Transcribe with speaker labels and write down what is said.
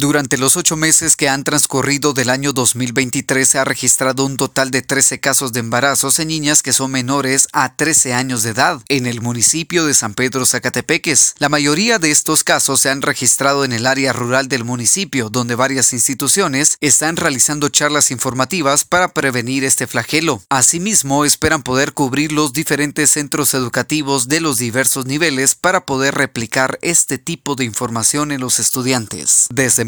Speaker 1: Durante los ocho meses que han transcurrido del año 2023 se ha registrado un total de 13 casos de embarazos en niñas que son menores a 13 años de edad en el municipio de San Pedro Zacatepeques. La mayoría de estos casos se han registrado en el área rural del municipio, donde varias instituciones están realizando charlas informativas para prevenir este flagelo. Asimismo, esperan poder cubrir los diferentes centros educativos de los diversos niveles para poder replicar este tipo de información en los estudiantes. Desde